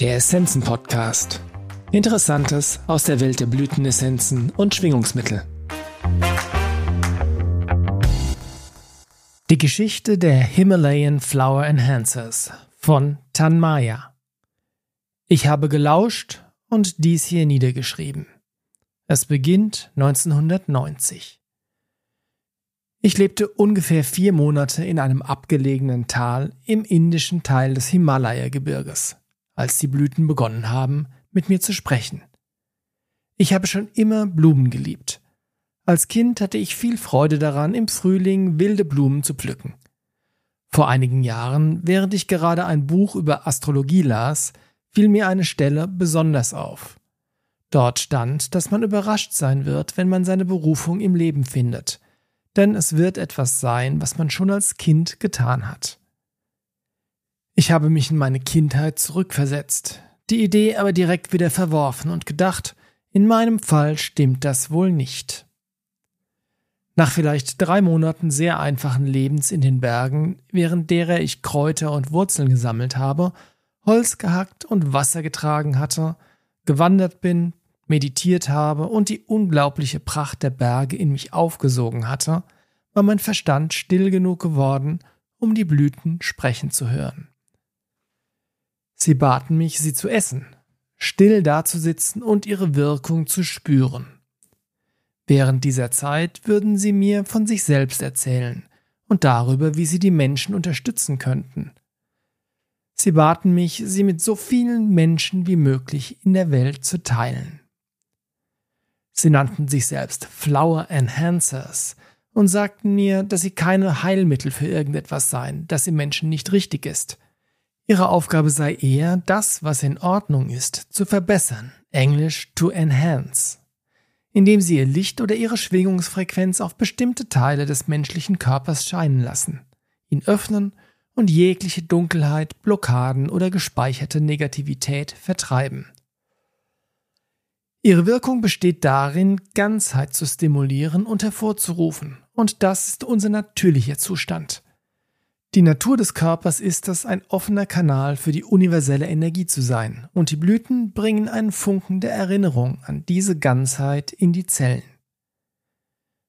Der Essenzen-Podcast. Interessantes aus der Welt der Blütenessenzen und Schwingungsmittel. Die Geschichte der Himalayan Flower Enhancers von Tanmaya. Ich habe gelauscht und dies hier niedergeschrieben. Es beginnt 1990. Ich lebte ungefähr vier Monate in einem abgelegenen Tal im indischen Teil des Himalaya-Gebirges als die Blüten begonnen haben, mit mir zu sprechen. Ich habe schon immer Blumen geliebt. Als Kind hatte ich viel Freude daran, im Frühling wilde Blumen zu pflücken. Vor einigen Jahren, während ich gerade ein Buch über Astrologie las, fiel mir eine Stelle besonders auf. Dort stand, dass man überrascht sein wird, wenn man seine Berufung im Leben findet, denn es wird etwas sein, was man schon als Kind getan hat. Ich habe mich in meine Kindheit zurückversetzt, die Idee aber direkt wieder verworfen und gedacht, in meinem Fall stimmt das wohl nicht. Nach vielleicht drei Monaten sehr einfachen Lebens in den Bergen, während derer ich Kräuter und Wurzeln gesammelt habe, Holz gehackt und Wasser getragen hatte, gewandert bin, meditiert habe und die unglaubliche Pracht der Berge in mich aufgesogen hatte, war mein Verstand still genug geworden, um die Blüten sprechen zu hören. Sie baten mich, sie zu essen, still dazusitzen und ihre Wirkung zu spüren. Während dieser Zeit würden sie mir von sich selbst erzählen und darüber, wie sie die Menschen unterstützen könnten. Sie baten mich, sie mit so vielen Menschen wie möglich in der Welt zu teilen. Sie nannten sich selbst Flower Enhancers und sagten mir, dass sie keine Heilmittel für irgendetwas seien, das im Menschen nicht richtig ist – Ihre Aufgabe sei eher, das, was in Ordnung ist, zu verbessern, englisch to enhance, indem sie ihr Licht oder ihre Schwingungsfrequenz auf bestimmte Teile des menschlichen Körpers scheinen lassen, ihn öffnen und jegliche Dunkelheit, Blockaden oder gespeicherte Negativität vertreiben. Ihre Wirkung besteht darin, Ganzheit zu stimulieren und hervorzurufen, und das ist unser natürlicher Zustand. Die Natur des Körpers ist es, ein offener Kanal für die universelle Energie zu sein, und die Blüten bringen einen Funken der Erinnerung an diese Ganzheit in die Zellen.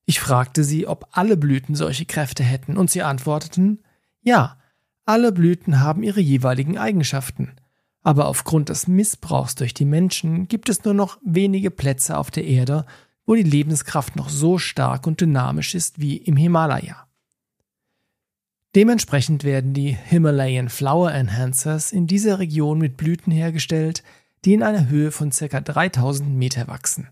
Ich fragte sie, ob alle Blüten solche Kräfte hätten, und sie antworteten, ja, alle Blüten haben ihre jeweiligen Eigenschaften, aber aufgrund des Missbrauchs durch die Menschen gibt es nur noch wenige Plätze auf der Erde, wo die Lebenskraft noch so stark und dynamisch ist wie im Himalaya. Dementsprechend werden die Himalayan Flower Enhancers in dieser Region mit Blüten hergestellt, die in einer Höhe von ca. 3000 Meter wachsen.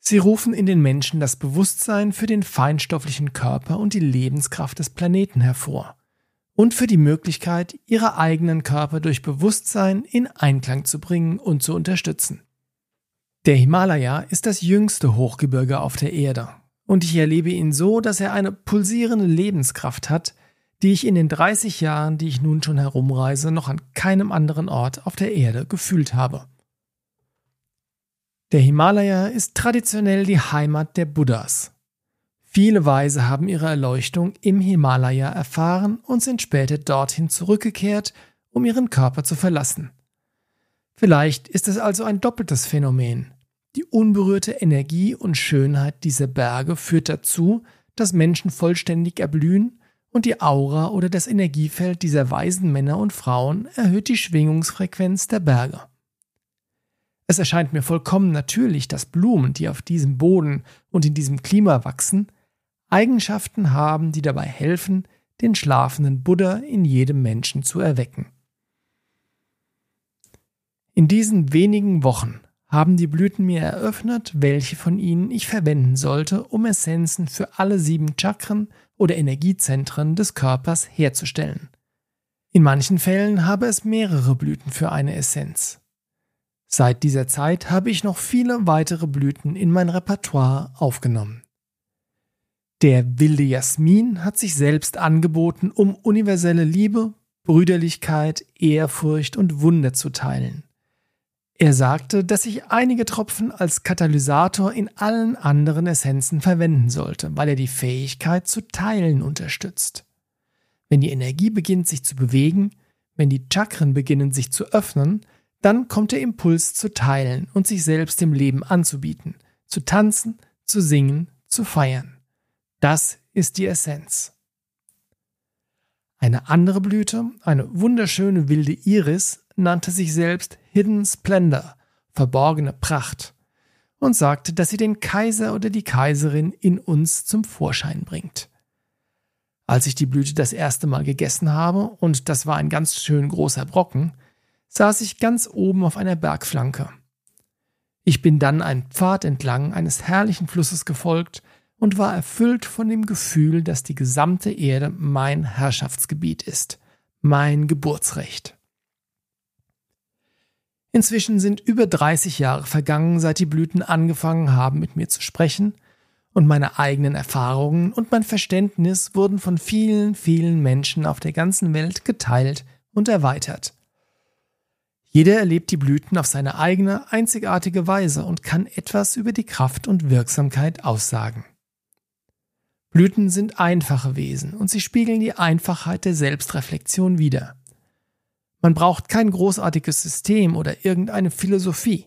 Sie rufen in den Menschen das Bewusstsein für den feinstofflichen Körper und die Lebenskraft des Planeten hervor und für die Möglichkeit, ihre eigenen Körper durch Bewusstsein in Einklang zu bringen und zu unterstützen. Der Himalaya ist das jüngste Hochgebirge auf der Erde und ich erlebe ihn so, dass er eine pulsierende Lebenskraft hat, die ich in den 30 Jahren, die ich nun schon herumreise, noch an keinem anderen Ort auf der Erde gefühlt habe. Der Himalaya ist traditionell die Heimat der Buddhas. Viele Weise haben ihre Erleuchtung im Himalaya erfahren und sind später dorthin zurückgekehrt, um ihren Körper zu verlassen. Vielleicht ist es also ein doppeltes Phänomen. Die unberührte Energie und Schönheit dieser Berge führt dazu, dass Menschen vollständig erblühen und die Aura oder das Energiefeld dieser weisen Männer und Frauen erhöht die Schwingungsfrequenz der Berge. Es erscheint mir vollkommen natürlich, dass Blumen, die auf diesem Boden und in diesem Klima wachsen, Eigenschaften haben, die dabei helfen, den schlafenden Buddha in jedem Menschen zu erwecken. In diesen wenigen Wochen haben die Blüten mir eröffnet, welche von ihnen ich verwenden sollte, um Essenzen für alle sieben Chakren oder Energiezentren des Körpers herzustellen. In manchen Fällen habe es mehrere Blüten für eine Essenz. Seit dieser Zeit habe ich noch viele weitere Blüten in mein Repertoire aufgenommen. Der wilde Jasmin hat sich selbst angeboten, um universelle Liebe, Brüderlichkeit, Ehrfurcht und Wunder zu teilen. Er sagte, dass ich einige Tropfen als Katalysator in allen anderen Essenzen verwenden sollte, weil er die Fähigkeit zu teilen unterstützt. Wenn die Energie beginnt sich zu bewegen, wenn die Chakren beginnen sich zu öffnen, dann kommt der Impuls zu teilen und sich selbst dem Leben anzubieten, zu tanzen, zu singen, zu feiern. Das ist die Essenz. Eine andere Blüte, eine wunderschöne wilde Iris, nannte sich selbst Hidden Splendor, verborgene Pracht, und sagte, dass sie den Kaiser oder die Kaiserin in uns zum Vorschein bringt. Als ich die Blüte das erste Mal gegessen habe, und das war ein ganz schön großer Brocken, saß ich ganz oben auf einer Bergflanke. Ich bin dann einen Pfad entlang eines herrlichen Flusses gefolgt und war erfüllt von dem Gefühl, dass die gesamte Erde mein Herrschaftsgebiet ist, mein Geburtsrecht. Inzwischen sind über 30 Jahre vergangen, seit die Blüten angefangen haben, mit mir zu sprechen, und meine eigenen Erfahrungen und mein Verständnis wurden von vielen, vielen Menschen auf der ganzen Welt geteilt und erweitert. Jeder erlebt die Blüten auf seine eigene, einzigartige Weise und kann etwas über die Kraft und Wirksamkeit aussagen. Blüten sind einfache Wesen und sie spiegeln die Einfachheit der Selbstreflexion wider. Man braucht kein großartiges System oder irgendeine Philosophie.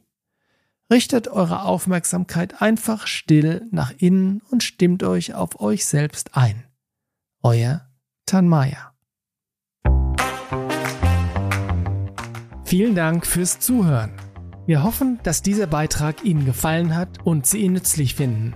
Richtet eure Aufmerksamkeit einfach still nach innen und stimmt euch auf euch selbst ein. Euer Tanmaya. Vielen Dank fürs Zuhören. Wir hoffen, dass dieser Beitrag Ihnen gefallen hat und Sie ihn nützlich finden.